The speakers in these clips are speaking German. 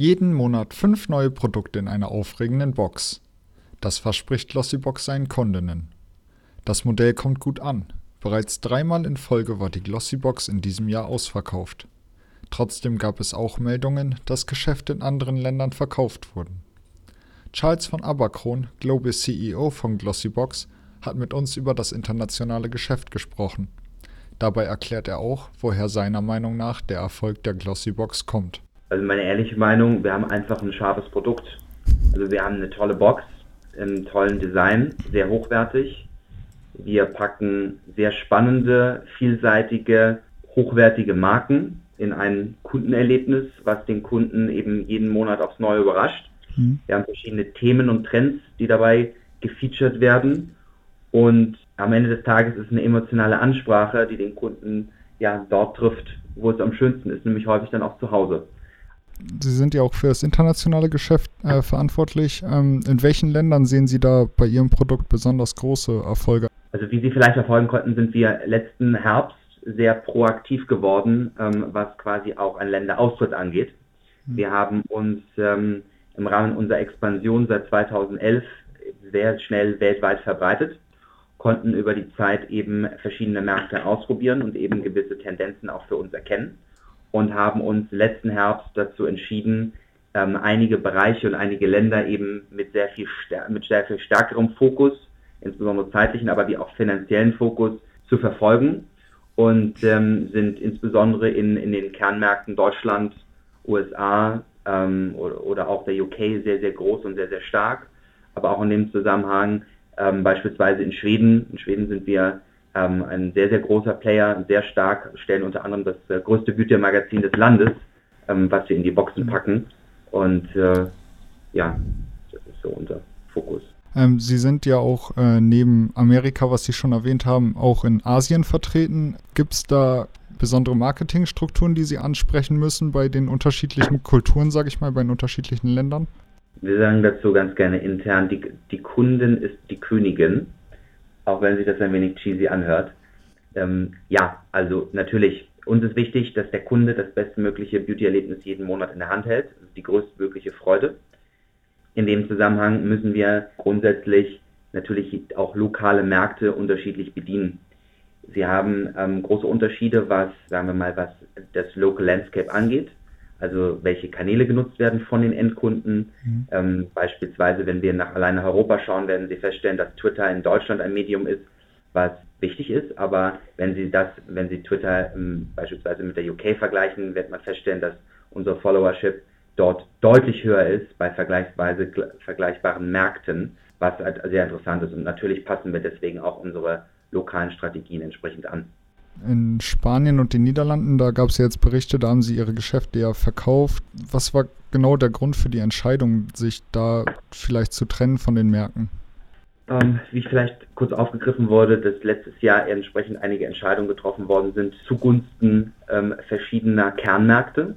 Jeden Monat fünf neue Produkte in einer aufregenden Box. Das verspricht Glossybox seinen Kundinnen. Das Modell kommt gut an. Bereits dreimal in Folge war die Glossybox in diesem Jahr ausverkauft. Trotzdem gab es auch Meldungen, dass Geschäfte in anderen Ländern verkauft wurden. Charles von Aberkron, Global CEO von Glossybox, hat mit uns über das internationale Geschäft gesprochen. Dabei erklärt er auch, woher seiner Meinung nach der Erfolg der Glossybox kommt. Also meine ehrliche Meinung, wir haben einfach ein scharfes Produkt. Also wir haben eine tolle Box, im tollen Design, sehr hochwertig. Wir packen sehr spannende, vielseitige, hochwertige Marken in ein Kundenerlebnis, was den Kunden eben jeden Monat aufs Neue überrascht. Mhm. Wir haben verschiedene Themen und Trends, die dabei gefeatured werden. Und am Ende des Tages ist es eine emotionale Ansprache, die den Kunden ja dort trifft, wo es am schönsten ist, nämlich häufig dann auch zu Hause. Sie sind ja auch für das internationale Geschäft äh, verantwortlich. Ähm, in welchen Ländern sehen Sie da bei Ihrem Produkt besonders große Erfolge? Also wie Sie vielleicht verfolgen konnten, sind wir letzten Herbst sehr proaktiv geworden, ähm, was quasi auch ein Länderaustritt angeht. Mhm. Wir haben uns ähm, im Rahmen unserer Expansion seit 2011 sehr schnell weltweit verbreitet, konnten über die Zeit eben verschiedene Märkte ausprobieren und eben gewisse Tendenzen auch für uns erkennen und haben uns letzten Herbst dazu entschieden, ähm, einige Bereiche und einige Länder eben mit sehr viel mit sehr viel stärkerem Fokus, insbesondere zeitlichen, aber wie auch finanziellen Fokus zu verfolgen und ähm, sind insbesondere in, in den Kernmärkten Deutschland, USA ähm, oder, oder, auch der UK sehr, sehr groß und sehr, sehr stark. Aber auch in dem Zusammenhang ähm, beispielsweise in Schweden. In Schweden sind wir ähm, ein sehr, sehr großer Player, sehr stark, stellen unter anderem das äh, größte Gütermagazin des Landes, ähm, was wir in die Boxen packen. Und äh, ja, das ist so unser Fokus. Ähm, Sie sind ja auch äh, neben Amerika, was Sie schon erwähnt haben, auch in Asien vertreten. Gibt es da besondere Marketingstrukturen, die Sie ansprechen müssen bei den unterschiedlichen Kulturen, sage ich mal, bei den unterschiedlichen Ländern? Wir sagen dazu ganz gerne intern, die, die Kundin ist die Königin, auch wenn sich das ein wenig cheesy anhört. Ähm, ja, also natürlich, uns ist wichtig, dass der Kunde das bestmögliche Beauty-Erlebnis jeden Monat in der Hand hält. Ist die größtmögliche Freude. In dem Zusammenhang müssen wir grundsätzlich natürlich auch lokale Märkte unterschiedlich bedienen. Sie haben ähm, große Unterschiede, was, sagen wir mal, was das Local Landscape angeht, also welche Kanäle genutzt werden von den Endkunden. Mhm. Ähm, beispielsweise, wenn wir nach alleine Europa schauen, werden Sie feststellen, dass Twitter in Deutschland ein Medium ist, was wichtig ist, aber wenn Sie das, wenn Sie Twitter ähm, beispielsweise mit der UK vergleichen, wird man feststellen, dass unsere Followership dort deutlich höher ist bei vergleichsweise vergleichbaren Märkten, was halt sehr interessant ist. Und natürlich passen wir deswegen auch unsere lokalen Strategien entsprechend an. In Spanien und den Niederlanden, da gab es ja jetzt Berichte, da haben sie ihre Geschäfte ja verkauft. Was war genau der Grund für die Entscheidung, sich da vielleicht zu trennen von den Märkten? Ähm, wie vielleicht kurz aufgegriffen wurde, dass letztes Jahr entsprechend einige Entscheidungen getroffen worden sind zugunsten ähm, verschiedener Kernmärkte.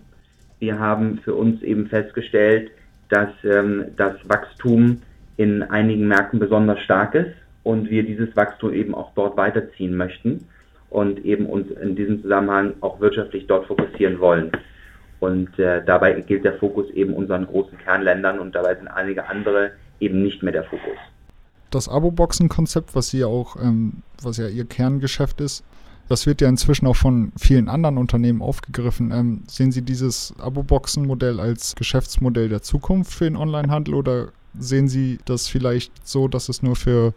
Wir haben für uns eben festgestellt, dass ähm, das Wachstum in einigen Märkten besonders stark ist und wir dieses Wachstum eben auch dort weiterziehen möchten und eben uns in diesem Zusammenhang auch wirtschaftlich dort fokussieren wollen. Und äh, dabei gilt der Fokus eben unseren großen Kernländern und dabei sind einige andere eben nicht mehr der Fokus. Das Abo-Boxen-Konzept, was Sie auch, ähm, was ja Ihr Kerngeschäft ist, das wird ja inzwischen auch von vielen anderen Unternehmen aufgegriffen. Ähm, sehen Sie dieses Abo-Boxen-Modell als Geschäftsmodell der Zukunft für den Onlinehandel oder sehen Sie das vielleicht so, dass es nur für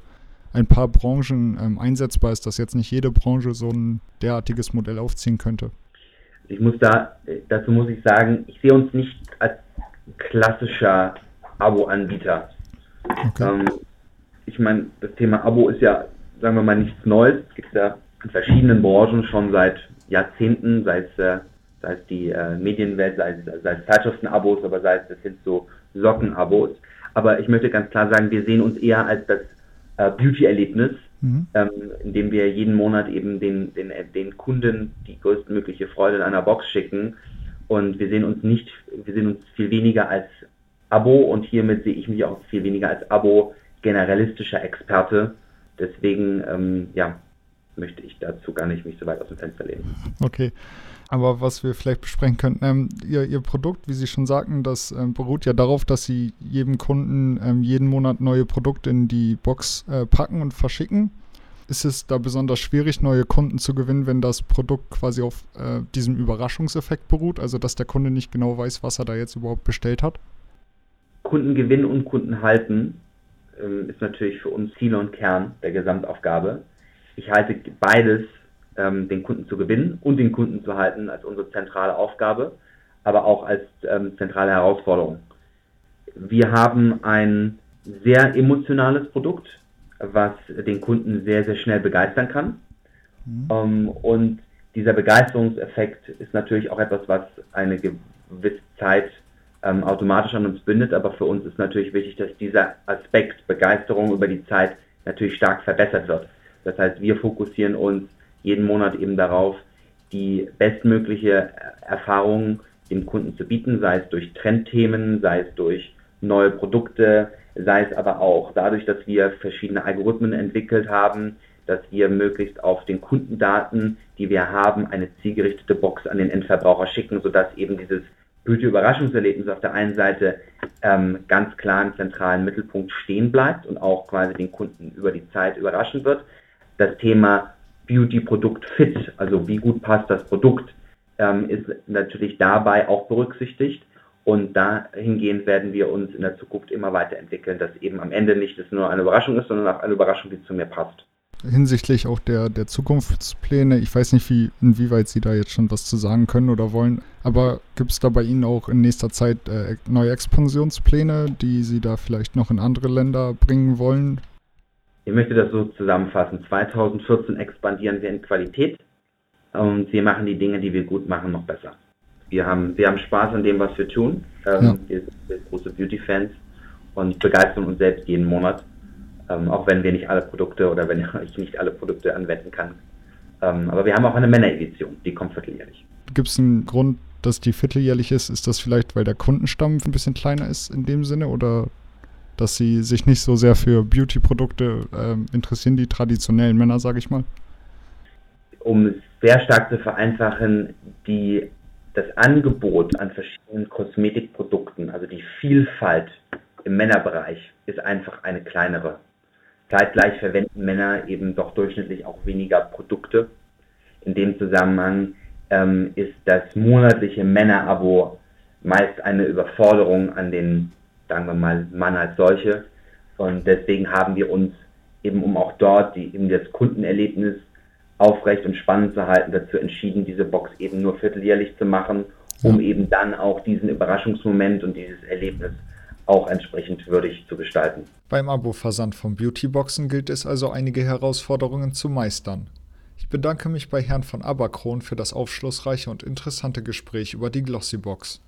ein paar Branchen ähm, einsetzbar ist, dass jetzt nicht jede Branche so ein derartiges Modell aufziehen könnte? Ich muss da, dazu muss ich sagen, ich sehe uns nicht als klassischer Abo-Anbieter. Okay. Ähm, ich meine, das Thema Abo ist ja, sagen wir mal, nichts Neues. Es gibt ja in verschiedenen Branchen schon seit Jahrzehnten, sei es, äh, sei es die äh, Medienwelt, sei es, sei es Zeitschriftenabos, aber sei es das sind so Sockenabos. Aber ich möchte ganz klar sagen, wir sehen uns eher als das äh, Beauty-Erlebnis, mhm. ähm, in dem wir jeden Monat eben den, den, den Kunden die größtmögliche Freude in einer Box schicken. Und wir sehen uns nicht, wir sehen uns viel weniger als Abo und hiermit sehe ich mich auch viel weniger als Abo generalistischer Experte. Deswegen, ähm, ja, möchte ich dazu gar nicht mich so weit aus dem Fenster lehnen. Okay. Aber was wir vielleicht besprechen könnten, ähm, ihr, ihr, Produkt, wie Sie schon sagten, das ähm, beruht ja darauf, dass Sie jedem Kunden ähm, jeden Monat neue Produkte in die Box äh, packen und verschicken. Ist es da besonders schwierig, neue Kunden zu gewinnen, wenn das Produkt quasi auf äh, diesem Überraschungseffekt beruht, also dass der Kunde nicht genau weiß, was er da jetzt überhaupt bestellt hat? Kunden gewinnen und Kunden halten ähm, ist natürlich für uns Ziel und Kern der Gesamtaufgabe. Ich halte beides, ähm, den Kunden zu gewinnen und den Kunden zu halten, als unsere zentrale Aufgabe, aber auch als ähm, zentrale Herausforderung. Wir haben ein sehr emotionales Produkt, was den Kunden sehr, sehr schnell begeistern kann. Mhm. Ähm, und dieser Begeisterungseffekt ist natürlich auch etwas, was eine gewisse Zeit ähm, automatisch an uns bindet, aber für uns ist natürlich wichtig, dass dieser Aspekt Begeisterung über die Zeit natürlich stark verbessert wird. Das heißt, wir fokussieren uns jeden Monat eben darauf, die bestmögliche Erfahrung dem Kunden zu bieten, sei es durch Trendthemen, sei es durch neue Produkte, sei es aber auch dadurch, dass wir verschiedene Algorithmen entwickelt haben, dass wir möglichst auf den Kundendaten, die wir haben, eine zielgerichtete Box an den Endverbraucher schicken, sodass eben dieses Beauty-Überraschungserlebnis auf der einen Seite ähm, ganz klar im zentralen Mittelpunkt stehen bleibt und auch quasi den Kunden über die Zeit überraschen wird. Das Thema Beauty-Produkt fit, also wie gut passt das Produkt, ähm, ist natürlich dabei auch berücksichtigt. Und dahingehend werden wir uns in der Zukunft immer weiterentwickeln, dass eben am Ende nicht es nur eine Überraschung ist, sondern auch eine Überraschung, die zu mir passt hinsichtlich auch der, der Zukunftspläne. Ich weiß nicht, wie, inwieweit Sie da jetzt schon was zu sagen können oder wollen, aber gibt es da bei Ihnen auch in nächster Zeit äh, neue Expansionspläne, die Sie da vielleicht noch in andere Länder bringen wollen? Ich möchte das so zusammenfassen. 2014 expandieren wir in Qualität und wir machen die Dinge, die wir gut machen, noch besser. Wir haben, wir haben Spaß an dem, was wir tun. Ähm, ja. Wir sind große Beauty-Fans und begeistern uns selbst jeden Monat ähm, auch wenn wir nicht alle Produkte oder wenn ich nicht alle Produkte anwenden kann. Ähm, aber wir haben auch eine Männeredition, die kommt vierteljährlich. Gibt es einen Grund, dass die vierteljährlich ist? Ist das vielleicht, weil der Kundenstamm ein bisschen kleiner ist in dem Sinne oder dass sie sich nicht so sehr für Beauty-Produkte ähm, interessieren, die traditionellen Männer, sage ich mal? Um es sehr stark zu vereinfachen, die, das Angebot an verschiedenen Kosmetikprodukten, also die Vielfalt im Männerbereich, ist einfach eine kleinere. Zeitgleich verwenden Männer eben doch durchschnittlich auch weniger Produkte. In dem Zusammenhang ähm, ist das monatliche Männerabo meist eine Überforderung an den, sagen wir mal, Mann als solche. Und deswegen haben wir uns eben, um auch dort die, eben das Kundenerlebnis aufrecht und spannend zu halten, dazu entschieden, diese Box eben nur vierteljährlich zu machen, um ja. eben dann auch diesen Überraschungsmoment und dieses Erlebnis auch entsprechend würdig zu gestalten. Beim Abo-Versand von Beautyboxen gilt es also einige Herausforderungen zu meistern. Ich bedanke mich bei Herrn von Aberkron für das aufschlussreiche und interessante Gespräch über die Glossybox.